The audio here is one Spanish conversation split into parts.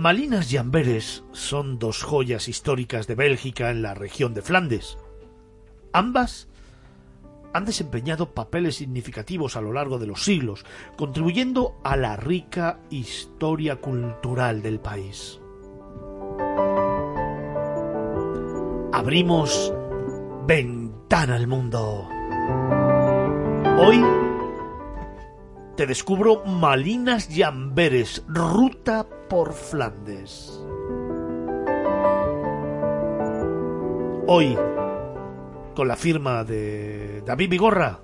Malinas y Amberes son dos joyas históricas de Bélgica en la región de Flandes. Ambas han desempeñado papeles significativos a lo largo de los siglos, contribuyendo a la rica historia cultural del país. Abrimos ventana al mundo. Hoy te descubro Malinas y ruta por Flandes. Hoy, con la firma de David Vigorra,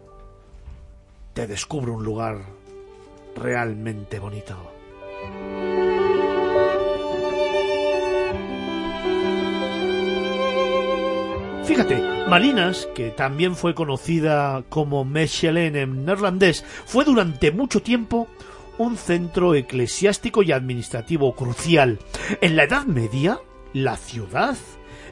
te descubro un lugar realmente bonito. Fíjate, Malinas, que también fue conocida como Mechelen en neerlandés, fue durante mucho tiempo un centro eclesiástico y administrativo crucial. En la Edad Media, la ciudad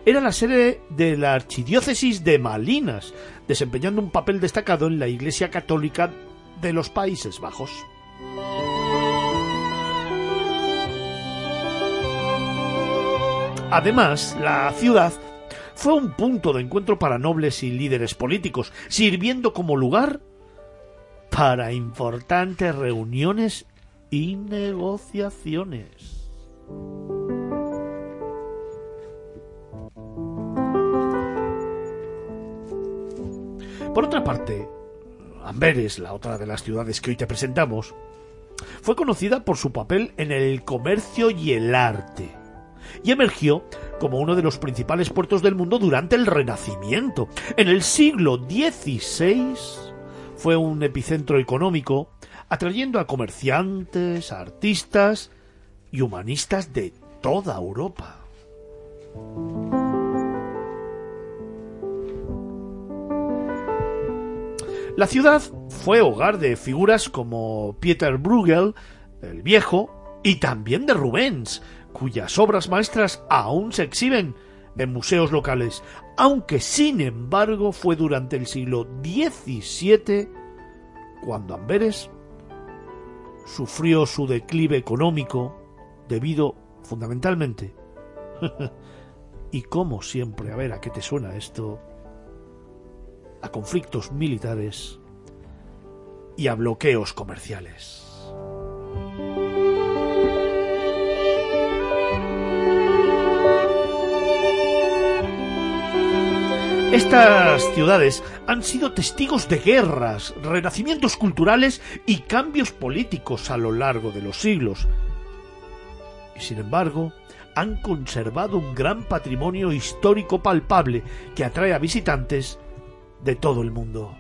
era la sede de la archidiócesis de Malinas, desempeñando un papel destacado en la Iglesia Católica de los Países Bajos. Además, la ciudad fue un punto de encuentro para nobles y líderes políticos, sirviendo como lugar para importantes reuniones y negociaciones. Por otra parte, Amberes, la otra de las ciudades que hoy te presentamos, fue conocida por su papel en el comercio y el arte y emergió como uno de los principales puertos del mundo durante el Renacimiento. En el siglo XVI fue un epicentro económico, atrayendo a comerciantes, artistas y humanistas de toda Europa. La ciudad fue hogar de figuras como Pieter Bruegel, el Viejo, y también de Rubens, cuyas obras maestras aún se exhiben en museos locales, aunque sin embargo fue durante el siglo XVII cuando Amberes sufrió su declive económico debido fundamentalmente y como siempre, a ver a qué te suena esto, a conflictos militares y a bloqueos comerciales. Estas ciudades han sido testigos de guerras, renacimientos culturales y cambios políticos a lo largo de los siglos. Y sin embargo, han conservado un gran patrimonio histórico palpable que atrae a visitantes de todo el mundo.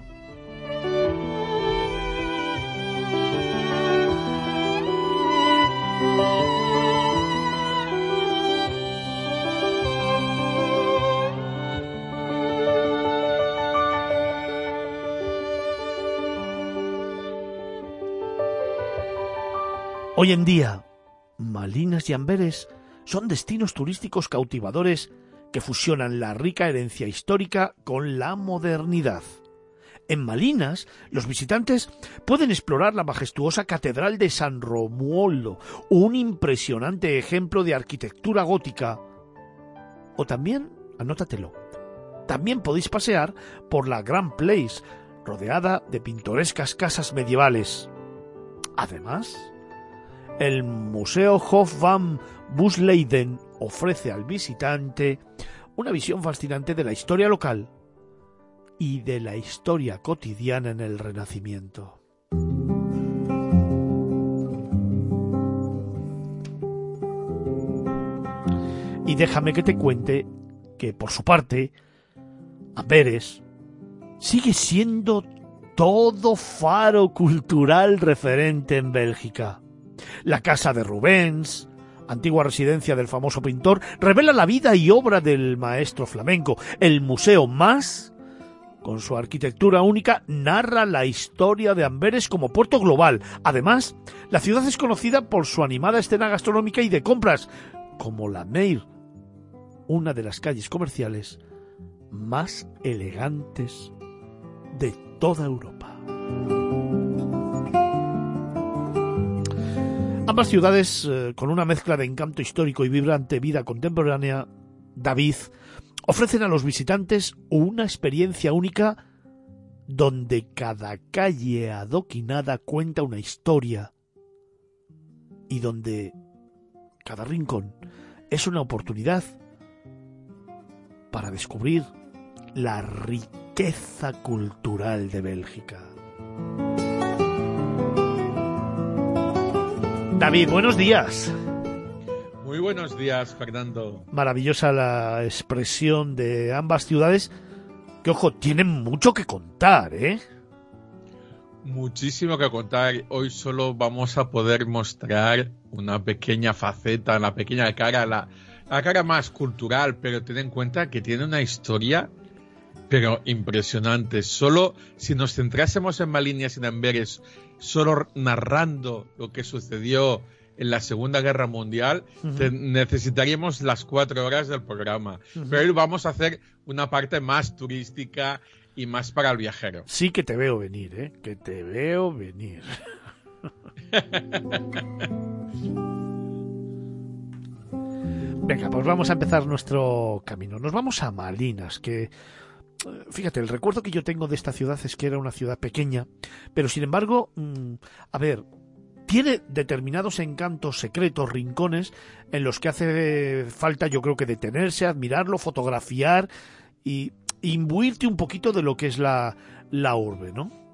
Hoy en día, Malinas y Amberes son destinos turísticos cautivadores que fusionan la rica herencia histórica con la modernidad. En Malinas, los visitantes pueden explorar la majestuosa Catedral de San Romualdo, un impresionante ejemplo de arquitectura gótica. O también, anótatelo, también podéis pasear por la Grand Place, rodeada de pintorescas casas medievales. Además, el Museo Hof van Busleiden ofrece al visitante una visión fascinante de la historia local y de la historia cotidiana en el Renacimiento. Y déjame que te cuente que, por su parte, Amberes sigue siendo todo faro cultural referente en Bélgica. La casa de Rubens, antigua residencia del famoso pintor, revela la vida y obra del maestro flamenco. El Museo Más, con su arquitectura única, narra la historia de Amberes como puerto global. Además, la ciudad es conocida por su animada escena gastronómica y de compras, como la Meir, una de las calles comerciales más elegantes de toda Europa. Ambas ciudades, eh, con una mezcla de encanto histórico y vibrante vida contemporánea, David, ofrecen a los visitantes una experiencia única donde cada calle adoquinada cuenta una historia y donde cada rincón es una oportunidad para descubrir la riqueza cultural de Bélgica. David, buenos días. Muy buenos días, Fernando. Maravillosa la expresión de ambas ciudades, que ojo, tienen mucho que contar, ¿eh? Muchísimo que contar. Hoy solo vamos a poder mostrar una pequeña faceta, una pequeña cara, la, la cara más cultural, pero ten en cuenta que tiene una historia pero impresionante. Solo si nos centrásemos en Malinas y en Amberes, solo narrando lo que sucedió en la Segunda Guerra Mundial, necesitaríamos las cuatro horas del programa. Pero vamos a hacer una parte más turística y más para el viajero. Sí que te veo venir, ¿eh? Que te veo venir. Venga, pues vamos a empezar nuestro camino. Nos vamos a Malinas, que fíjate, el recuerdo que yo tengo de esta ciudad es que era una ciudad pequeña, pero sin embargo, mm, a ver, tiene determinados encantos secretos, rincones, en los que hace falta yo creo que detenerse, admirarlo, fotografiar y imbuirte un poquito de lo que es la, la urbe, ¿no?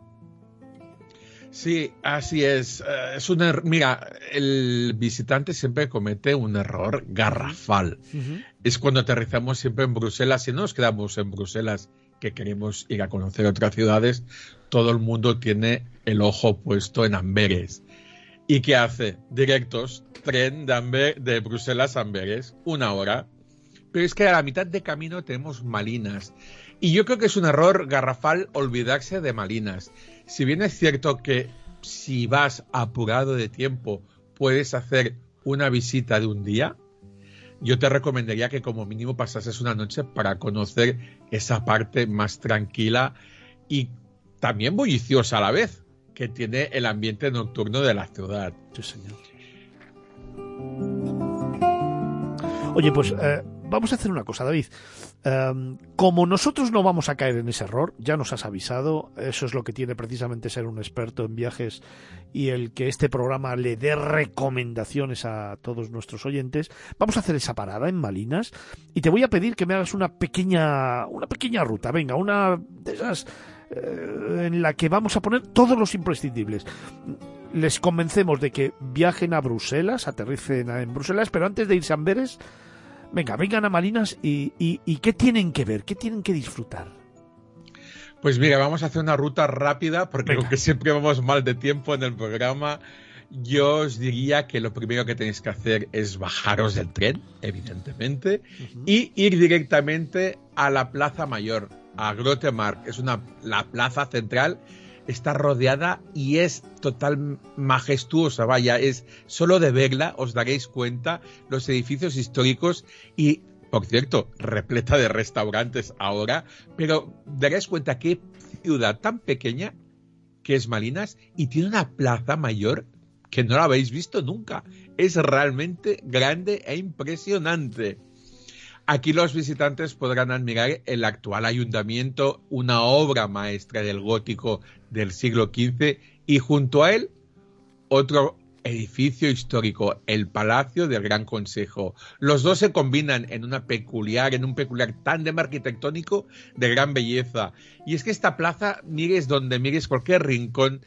Sí, así es. Eh, es un er, mira, el visitante siempre comete un error garrafal. Es cuando aterrizamos siempre en Bruselas y no nos quedamos en Bruselas que queremos ir a conocer otras ciudades. Todo el mundo tiene el ojo puesto en Amberes. ¿Y qué hace? Directos, tren de, de Bruselas a Amberes, una hora. Pero es que a la mitad de camino tenemos Malinas. Y yo creo que es un error garrafal olvidarse de Malinas. Si bien es cierto que si vas apurado de tiempo puedes hacer una visita de un día, yo te recomendaría que como mínimo pasases una noche para conocer esa parte más tranquila y también bulliciosa a la vez que tiene el ambiente nocturno de la ciudad. Sí, señor. Oye, pues eh, vamos a hacer una cosa, David. Em, como nosotros no vamos a caer en ese error, ya nos has avisado, eso es lo que tiene precisamente ser un experto en viajes y el que este programa le dé recomendaciones a todos nuestros oyentes, vamos a hacer esa parada en Malinas y te voy a pedir que me hagas una pequeña, una pequeña ruta, venga, una de esas eh, en la que vamos a poner todos los imprescindibles les convencemos de que viajen a Bruselas, aterricen en Bruselas, pero antes de irse a Amberes, Venga, vengan a Malinas y, y, ¿qué tienen que ver? ¿Qué tienen que disfrutar? Pues mira, vamos a hacer una ruta rápida porque aunque siempre vamos mal de tiempo en el programa, yo os diría que lo primero que tenéis que hacer es bajaros del tren, evidentemente, y ir directamente a la Plaza Mayor, a Grotemark. Es una, la plaza central está rodeada y es total majestuosa, vaya, es solo de verla os daréis cuenta los edificios históricos y por cierto, repleta de restaurantes ahora, pero daréis cuenta qué ciudad tan pequeña que es Malinas y tiene una plaza mayor que no la habéis visto nunca. Es realmente grande e impresionante. Aquí los visitantes podrán admirar el actual ayuntamiento, una obra maestra del gótico del siglo XV, y junto a él otro edificio histórico, el Palacio del Gran Consejo. Los dos se combinan en una peculiar, en un peculiar tándem arquitectónico de gran belleza. Y es que esta plaza, mires donde mires, cualquier rincón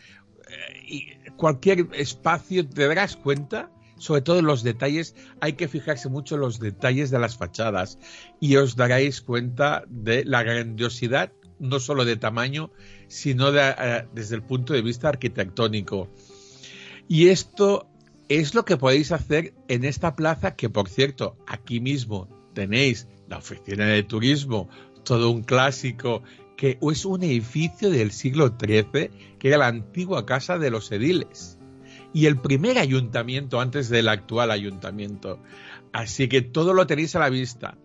eh, y cualquier espacio, te darás cuenta sobre todo en los detalles, hay que fijarse mucho en los detalles de las fachadas y os daréis cuenta de la grandiosidad, no solo de tamaño, sino eh, desde el punto de vista arquitectónico. Y esto es lo que podéis hacer en esta plaza, que por cierto, aquí mismo tenéis la oficina de turismo, todo un clásico, que es un edificio del siglo XIII, que era la antigua casa de los ediles y el primer ayuntamiento antes del actual ayuntamiento. Así que todo lo tenéis a la vista.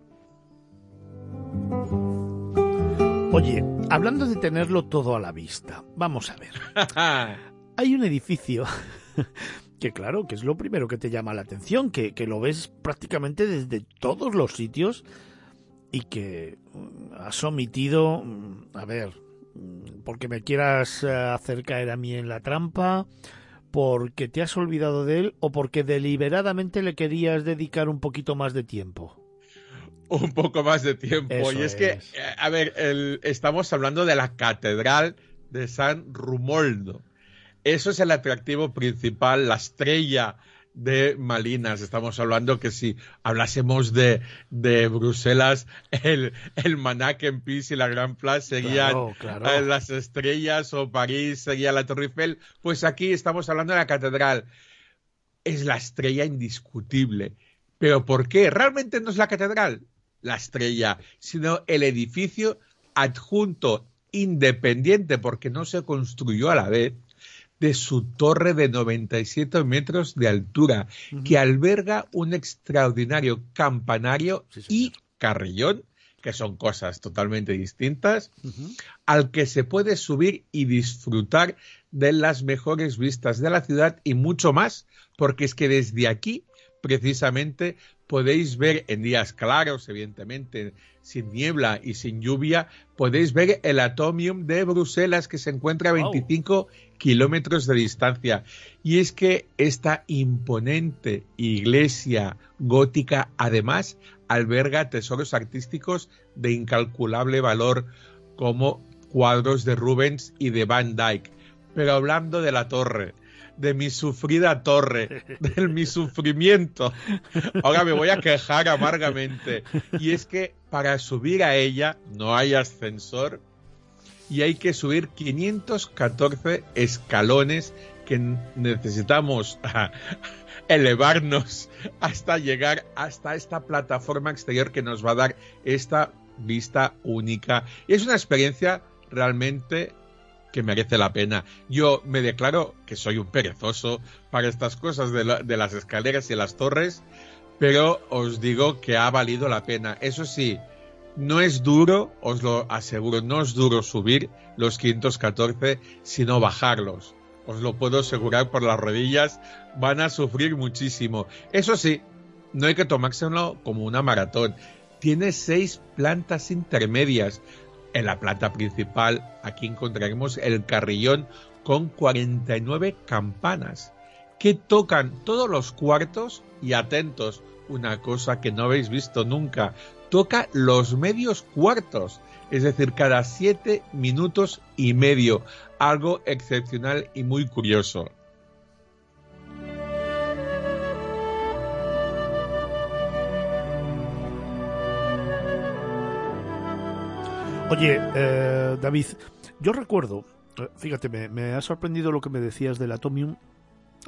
Oye, hablando de tenerlo todo a la vista, vamos a ver. Hay un edificio que claro, que es lo primero que te llama la atención, que, que lo ves prácticamente desde todos los sitios y que mm, has omitido, mm, a ver, mm, porque me quieras eh, hacer caer a mí en la trampa, porque te has olvidado de él o porque deliberadamente le querías dedicar un poquito más de tiempo. Un poco más de tiempo. y es, que, eh, a ver, estamos hablando de la Catedral de San Rumoldo. Eso es el atractivo principal, la estrella de Malinas. Estamos hablando que si hablásemos de, de Bruselas, el, el Manac en Pis y la Gran Place serían eh, las estrellas o París sería la Torre Eiffel. Pues aquí estamos hablando de la catedral. Es la estrella indiscutible. ¿Pero por qué? Realmente no es la catedral la estrella, sino el edificio adjunto independiente porque no se construyó a la vez de su torre de 97 metros de altura, que alberga un extraordinario campanario y carrillón, que son cosas totalmente distintas, al que se puede subir y disfrutar de las mejores vistas de la ciudad y mucho más, porque es que desde aquí precisamente podéis ver en días claros, evidentemente, sin niebla y sin lluvia, podéis ver el Atomium de Bruselas que se encuentra a 25 kilómetros de distancia. Y es que esta imponente iglesia gótica además alberga tesoros artísticos de incalculable valor como cuadros de Rubens y de Van Dyck. Pero hablando de la torre, de mi sufrida torre, de mi sufrimiento. Ahora me voy a quejar amargamente. Y es que para subir a ella no hay ascensor y hay que subir 514 escalones que necesitamos elevarnos hasta llegar hasta esta plataforma exterior que nos va a dar esta vista única. Y es una experiencia realmente que merece la pena. Yo me declaro que soy un perezoso para estas cosas de, las escaleras y las torres, pero os digo que ha valido la pena. Eso sí, no es duro, os lo aseguro, no es duro subir los 514, sino bajarlos. Os lo puedo asegurar por las rodillas, van a sufrir muchísimo. Eso sí, no hay que tomárselo como una maratón. Tiene seis plantas intermedias, en la planta principal, aquí encontraremos el carrillón con 49 campanas que tocan todos los cuartos y atentos, una cosa que no habéis visto nunca, toca los medios cuartos, es decir, cada siete minutos y medio, algo excepcional y muy curioso. Oye, eh, David, yo recuerdo, eh, fíjate, me, ha sorprendido lo que me decías del Atomium,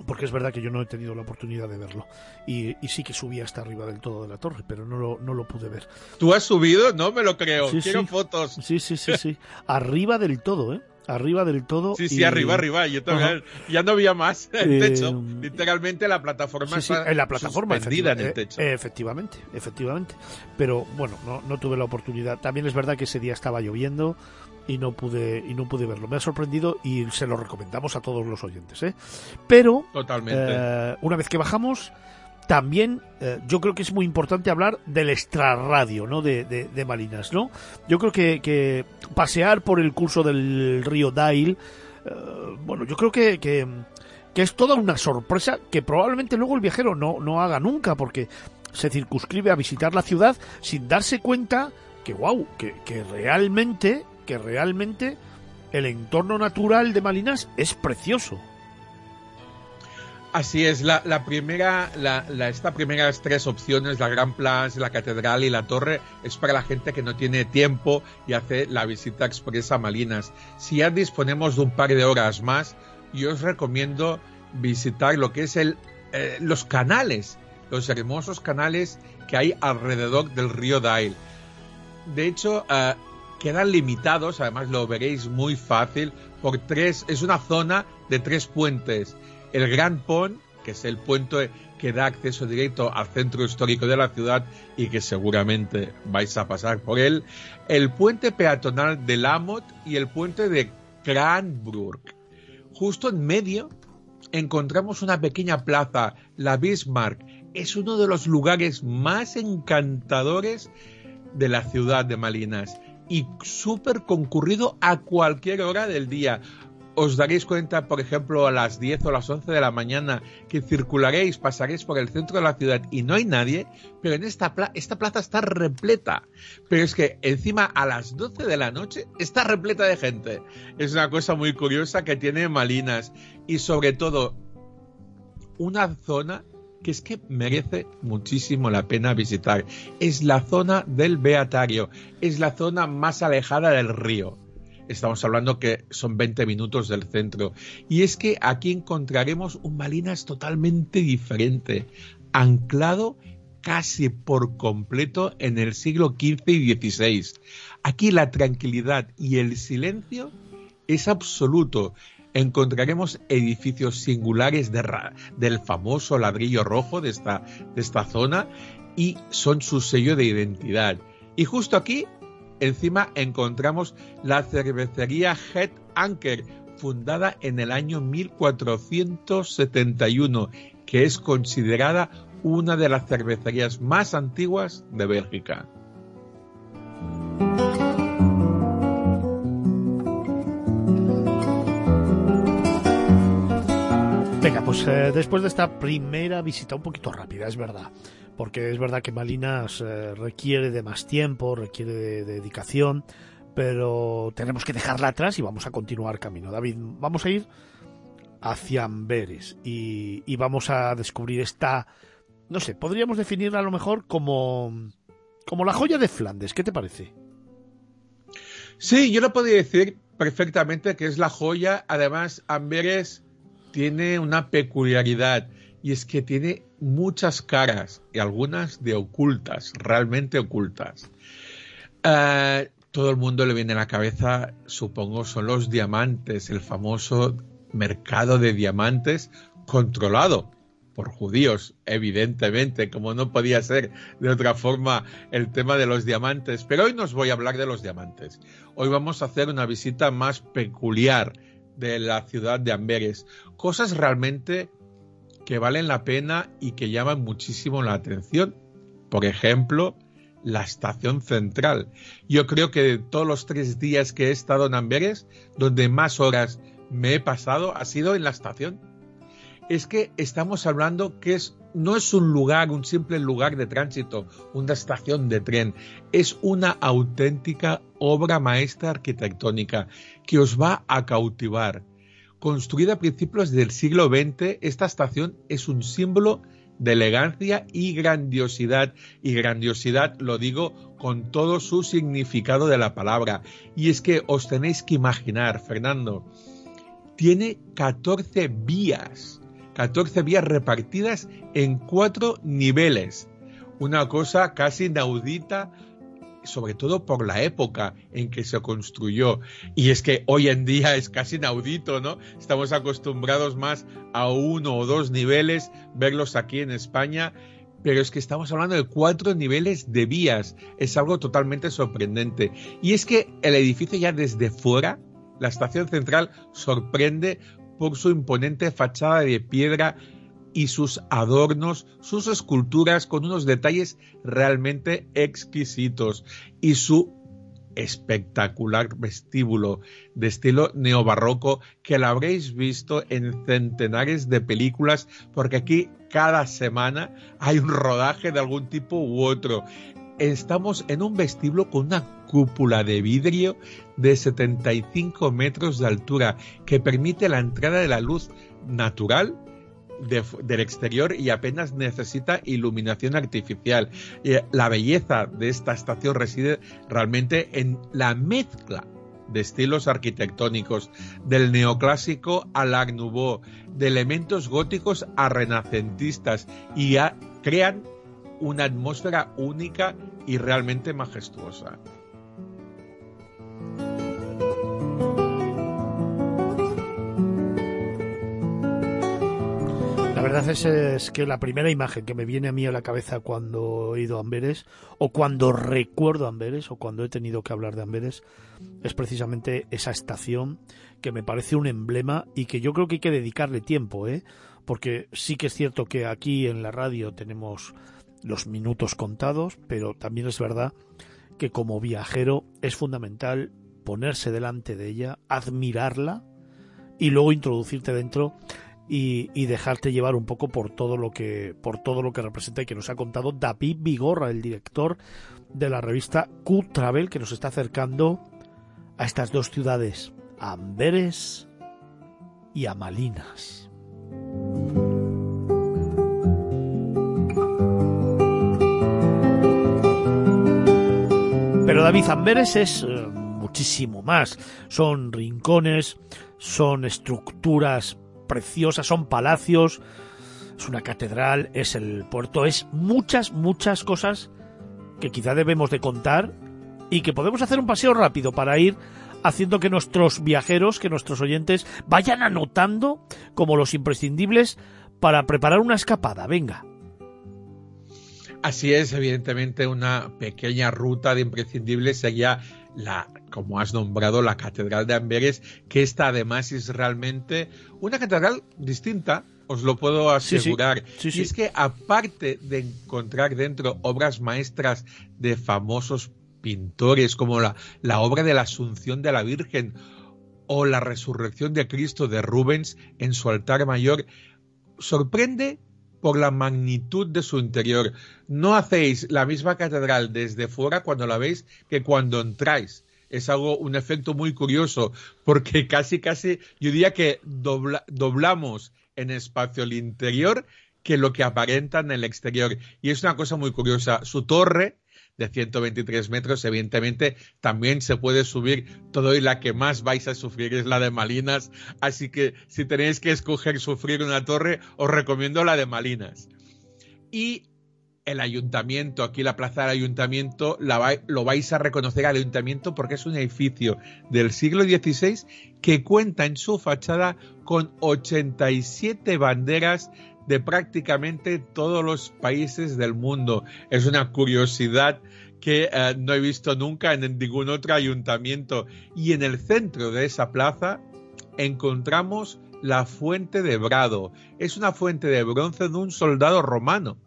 porque es verdad que yo no he tenido la oportunidad de verlo. Y, sí que subí hasta arriba del todo de la torre, pero no lo, no lo pude ver. ¿Tú has subido? No me lo creo. Quiero fotos. Sí, sí, sí, sí. arriba del todo, ¿eh? arriba del todo. Sí, sí, arriba, arriba. Yo también, ya no había más el techo. Eh, Literalmente la plataforma en la plataforma suspendida en el techo. Eh, efectivamente, efectivamente. Pero bueno, no, no tuve la oportunidad. También es verdad que ese día estaba lloviendo y no pude y no pude verlo. Me ha sorprendido y se lo recomendamos a todos los oyentes. ¿eh? Pero Totalmente. Eh, una vez que bajamos también eh, yo creo que es muy importante hablar del extrarradio ¿no? de, de, Malinas. ¿no? Yo creo que, pasear por el curso del río Dail, eh, bueno, yo creo que, que, es toda una sorpresa que probablemente luego el viajero no, no haga nunca, porque se circunscribe a visitar la ciudad sin darse cuenta que, wow, que, que realmente, que realmente el entorno natural de Malinas es precioso. Así es, la, primera, la, esta primeras tres opciones, la Gran Plaza, la Catedral y la Torre, es para la gente que no tiene tiempo y hace la visita expresa a Malinas. Si ya disponemos de un par de horas más, yo os recomiendo visitar lo que es el, eh, los canales, los hermosos canales que hay alrededor del río Dail. De hecho, eh, quedan limitados, además lo veréis muy fácil, por tres, es una zona de tres puentes el Gran Pont, que es el puente que da acceso directo al centro histórico de la ciudad y que seguramente vais a pasar por él, el puente peatonal de Lamot y el puente de Cranbrook. Justo en medio encontramos una pequeña plaza, la Bismarck. Es uno de los lugares más encantadores de la ciudad de Malinas y súper concurrido a cualquier hora del día os daréis cuenta, por ejemplo, a las 10 o las 11 de la mañana que circularéis, pasaréis por el centro de la ciudad y no hay nadie, pero en esta, esta plaza está repleta. Pero es que encima a las 12 de la noche está repleta de gente. Es una cosa muy curiosa que tiene Malinas y sobre todo una zona que es que merece muchísimo la pena visitar. Es la zona del Beatario, es la zona más alejada del río estamos hablando que son 20 minutos del centro. Y es que aquí encontraremos un Malinas totalmente diferente, anclado casi por completo en el siglo XV y XVI. Aquí la tranquilidad y el silencio es absoluto. Encontraremos edificios singulares del famoso ladrillo rojo de esta, de esta zona y son su sello de identidad. Y justo aquí Encima encontramos la cervecería Head Anker, fundada en el año 1471, que es considerada una de las cervecerías más antiguas de Bélgica. Pues eh, después de esta primera visita un poquito rápida, es verdad, porque es verdad que Malinas eh, requiere de más tiempo, requiere de, dedicación, pero tenemos que dejarla atrás y vamos a continuar camino. David, vamos a ir hacia Amberes y, y vamos a descubrir esta, no sé, podríamos definirla a lo mejor como, como la joya de Flandes. ¿Qué te parece? Sí, yo lo podría decir perfectamente que es la joya. Además, Amberes tiene una peculiaridad y es que tiene muchas caras y algunas de ocultas, realmente ocultas. Eh, todo el mundo le viene a la cabeza, supongo, son los diamantes, el famoso mercado de diamantes controlado por judíos, evidentemente, como no podía ser de otra forma el tema de los diamantes. Pero hoy nos voy a hablar de los diamantes. Hoy vamos a hacer una visita más peculiar de la ciudad de Amberes. Cosas realmente que valen la pena y que llaman muchísimo la atención. Por ejemplo, la estación central. Yo creo que de todos los tres días que he estado en Amberes, donde más horas me he pasado ha sido en la estación. Es que estamos hablando que es, no es un lugar, un simple lugar de tránsito, una estación de tren, es una auténtica obra maestra arquitectónica que os va a cautivar. Construida a principios del siglo XX, esta estación es un símbolo de elegancia y grandiosidad. Y grandiosidad lo digo con todo su significado de la palabra. Y es que os tenéis que imaginar, Fernando, tiene 14 vías, 14 vías repartidas en cuatro niveles. Una cosa casi inaudita sobre todo por la época en que se construyó. Y es que hoy en día es casi inaudito, ¿no? Estamos acostumbrados más a uno o dos niveles, verlos aquí en España, pero es que estamos hablando de cuatro niveles de vías. Es algo totalmente sorprendente. Y es que el edificio ya desde fuera, la estación central, sorprende por su imponente fachada de piedra y sus adornos, sus esculturas con unos detalles realmente exquisitos y su espectacular vestíbulo de estilo neobarroco que la habréis visto en centenares de películas porque aquí cada semana hay un rodaje de algún tipo u otro. Estamos en un vestíbulo con una cúpula de vidrio de 75 metros de altura que permite la entrada de la luz natural del exterior y apenas necesita iluminación artificial. Eh, la belleza de esta estación reside realmente en la mezcla de estilos arquitectónicos, del neoclásico al Art Nouveau, de elementos góticos a renacentistas y crean una atmósfera única y realmente majestuosa. Verdad es, que la primera imagen que me viene a mí a la cabeza cuando he ido a Amberes, o cuando recuerdo Amberes, o cuando he tenido que hablar de Amberes, es precisamente esa estación que me parece un emblema y que yo creo que hay que dedicarle tiempo, ¿eh? porque sí que es cierto que aquí en la radio tenemos los minutos contados, pero también es verdad que como viajero es fundamental ponerse delante de ella, admirarla y luego introducirte dentro y, dejarte llevar un poco por todo lo que por todo lo que representa y que nos ha contado David Vigorra, el director de la revista Q Travel, que nos está acercando a estas dos ciudades, Amberes y a Malinas. Pero David Amberes es eh, muchísimo más. Son rincones, son estructuras preciosas, son palacios, es una catedral, es el puerto, es muchas, muchas cosas que quizá debemos de contar y que podemos hacer un paseo rápido para ir haciendo que nuestros viajeros, que nuestros oyentes vayan anotando como los imprescindibles para preparar una escapada. Venga. Así es, evidentemente una pequeña ruta de imprescindibles sería la, como has nombrado, la Catedral de Amberes, que esta además es realmente una catedral distinta, os lo puedo asegurar. y es que aparte de encontrar dentro obras maestras de famosos pintores, como la, la obra de la Asunción de la Virgen o la Resurrección de Cristo de Rubens en su altar mayor, sorprende por la magnitud de su interior. No hacéis la misma catedral desde fuera cuando la veis que cuando entráis. Es algo, un efecto muy curioso, porque casi, casi, yo diría que doblamos en espacio el interior que lo que aparenta en el exterior. Y es una cosa muy curiosa. Su torre, de 123 metros, evidentemente también se puede subir. Todo y la que más vais a sufrir es la de Malinas, así que si tenéis que escoger sufrir una torre, os recomiendo la de Malinas. Y el ayuntamiento, aquí la plaza del ayuntamiento, lo vais a reconocer al ayuntamiento porque es un edificio del siglo XVI que cuenta en su fachada con 87 banderas de prácticamente todos los países del mundo. Es una curiosidad que eh, no he visto nunca en ningún otro ayuntamiento. Y en el centro de esa plaza encontramos la fuente de Brado. Es una fuente de bronce de un soldado romano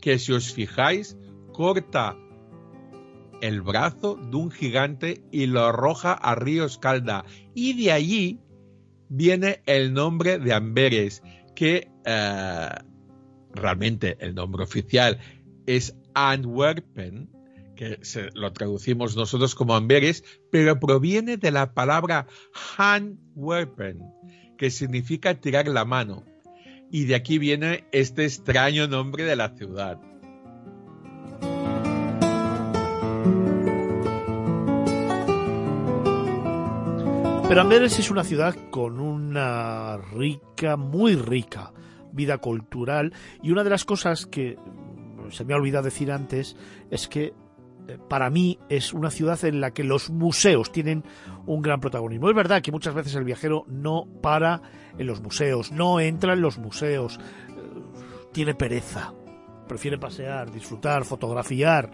que si os fijáis corta el brazo de un gigante y lo arroja a río Escalda. Y de allí viene el nombre de Amberes, que eh, realmente el nombre oficial es Antwerpen, que lo traducimos nosotros como Amberes, pero proviene de la palabra Handwerpen, que significa tirar la mano. Y de aquí viene este extraño nombre de la ciudad. Pero Amberes es una ciudad con una rica, muy rica vida cultural. Y una de las cosas que se me ha olvidado decir antes es que eh, para mí es una ciudad en la que los museos tienen un gran protagonismo. Es verdad que muchas veces el viajero no para en los museos, no entra en los museos, eh, tiene pereza, prefiere pasear, disfrutar, fotografiar,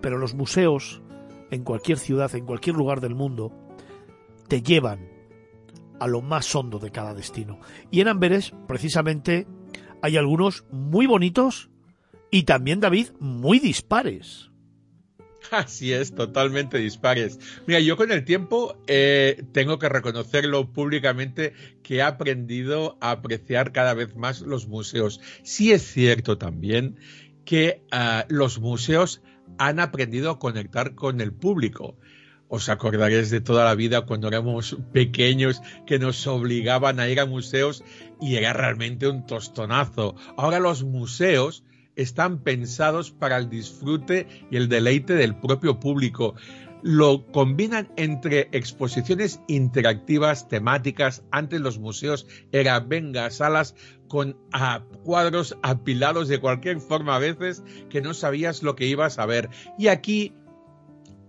pero los museos en cualquier ciudad, en cualquier lugar del mundo, te llevan a lo más hondo de cada destino. Y en Amberes, precisamente, hay algunos muy bonitos y también, David, muy dispares. Así es, totalmente dispares. Mira, yo con el tiempo eh, tengo que reconocerlo públicamente que he aprendido a apreciar cada vez más los museos. Sí es cierto también que ah, los museos han aprendido a conectar con el público. Os acordaréis de toda la vida cuando éramos pequeños que nos obligaban a ir a museos y era realmente un tostonazo. Ahora los museos están pensados para el disfrute y el deleite del propio público. Lo combinan entre exposiciones interactivas, temáticas. Antes los museos eran, venga, salas con cuadros apilados de cualquier forma a veces que no sabías lo que ibas a ver. Y aquí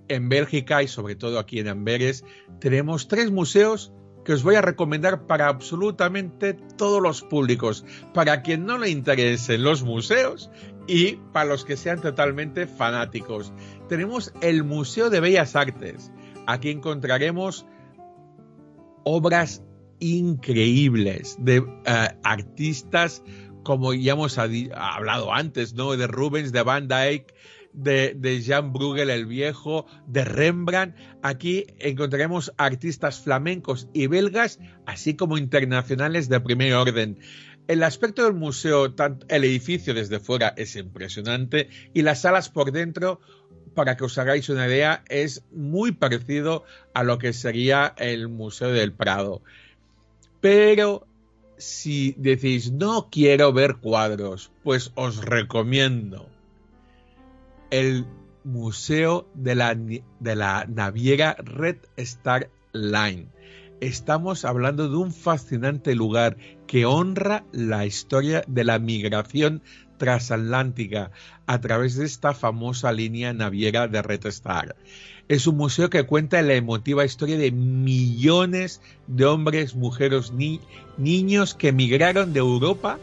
en Bélgica y sobre todo aquí en Amberes tenemos tres museos que os voy a recomendar para absolutamente todos los públicos, para quien no le interesen los museos y para los que sean totalmente fanáticos. Tenemos el Museo de Bellas Artes. Aquí encontraremos obras increíbles de eh, artistas como ya hemos hablado antes, ¿no? De Rubens, de Van Dyck, de, Jean Bruegel el Viejo, de Rembrandt. Aquí encontraremos artistas flamencos y belgas, así como internacionales de primer orden. El aspecto del museo, el edificio desde fuera es impresionante y las salas por dentro, para que os hagáis una idea, es muy parecido a lo que sería el Museo del Prado. Pero si decís no quiero ver cuadros, pues os recomiendo el Museo de la, de la Naviera Red Star Line. Estamos hablando de un fascinante lugar que honra la historia de la migración transatlántica a través de esta famosa línea naviera de Red Star. Es un museo que cuenta la emotiva historia de millones de hombres, mujeres, ni niños que migraron de Europa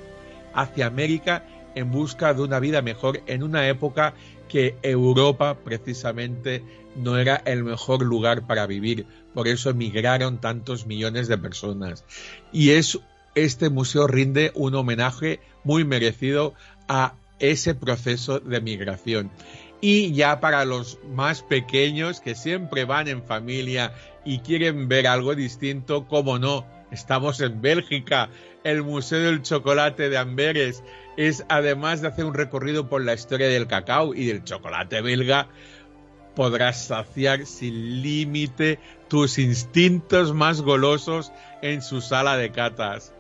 hacia América en busca de una vida mejor en una época que Europa precisamente no era el mejor lugar para vivir. Por eso emigraron tantos millones de personas. Y es, este museo rinde un homenaje muy merecido a ese proceso de migración. Y ya para los más pequeños que siempre van en familia y quieren ver algo distinto, como no, estamos en Bélgica, el Museo del Chocolate de Amberes, es además de hacer un recorrido por la historia del cacao y del chocolate belga, podrás saciar sin límite tus instintos más golosos en su sala de catas.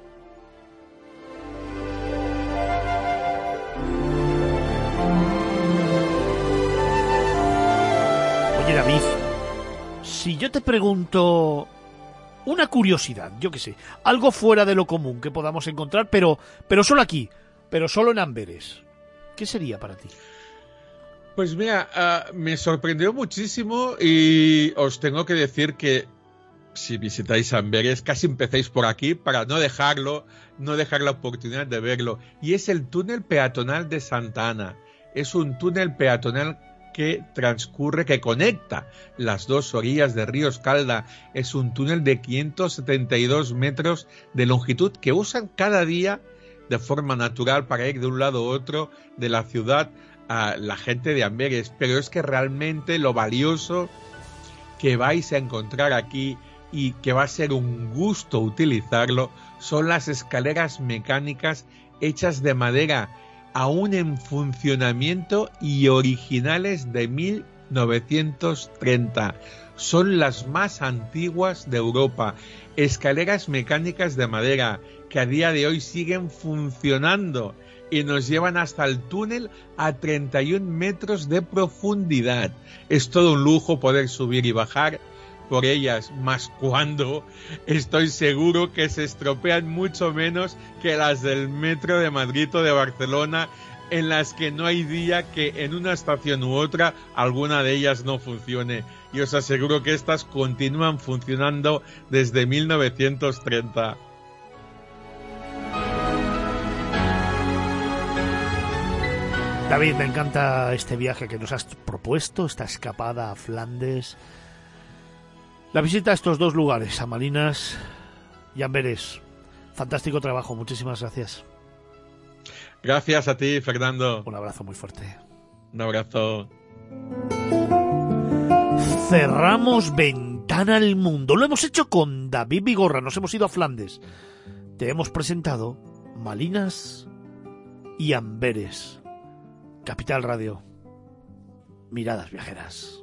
Oye David, si yo te pregunto una curiosidad, yo qué sé, algo fuera de lo común que podamos encontrar, pero, pero solo aquí, pero solo en Amberes. ¿Qué sería para ti? Pues mira, ah, me sorprendió muchísimo y os tengo que decir que si visitáis Amberes, casi empecéis por aquí para no dejarlo, no dejar la oportunidad de verlo. Y es el túnel peatonal de Santa Ana. Es un túnel peatonal que transcurre, que conecta las dos orillas de Río Escalda. Es un túnel de 572 metros de longitud que usan cada día de forma natural para ir de un lado a otro de la ciudad a la gente de Amberes, pero es que realmente lo valioso que vais a encontrar aquí y que va a ser un gusto utilizarlo son las escaleras mecánicas hechas de madera aún en funcionamiento y originales de 1930. Son las más antiguas de Europa. Escaleras mecánicas de madera que a día de hoy siguen funcionando y nos llevan hasta el túnel a 31 metros de profundidad. Es todo un lujo poder subir y bajar por ellas, más cuando estoy seguro que se estropean mucho menos que las del metro de Madrid o de Barcelona, en las que no hay día que en una estación u otra alguna de ellas no funcione. Y os aseguro que estas continúan funcionando desde 1930. David, me encanta este viaje que nos has propuesto, esta escapada a Flandes. La visita a estos dos lugares, a Malinas y Amberes. Fantástico trabajo, muchísimas gracias. Gracias a ti, Fernando. Un abrazo muy fuerte. Un abrazo. Cerramos ventana al mundo. Lo hemos hecho con David Vigorra. Nos hemos ido a Flandes. Te hemos presentado Malinas y Amberes. Capital Radio. Miradas viajeras.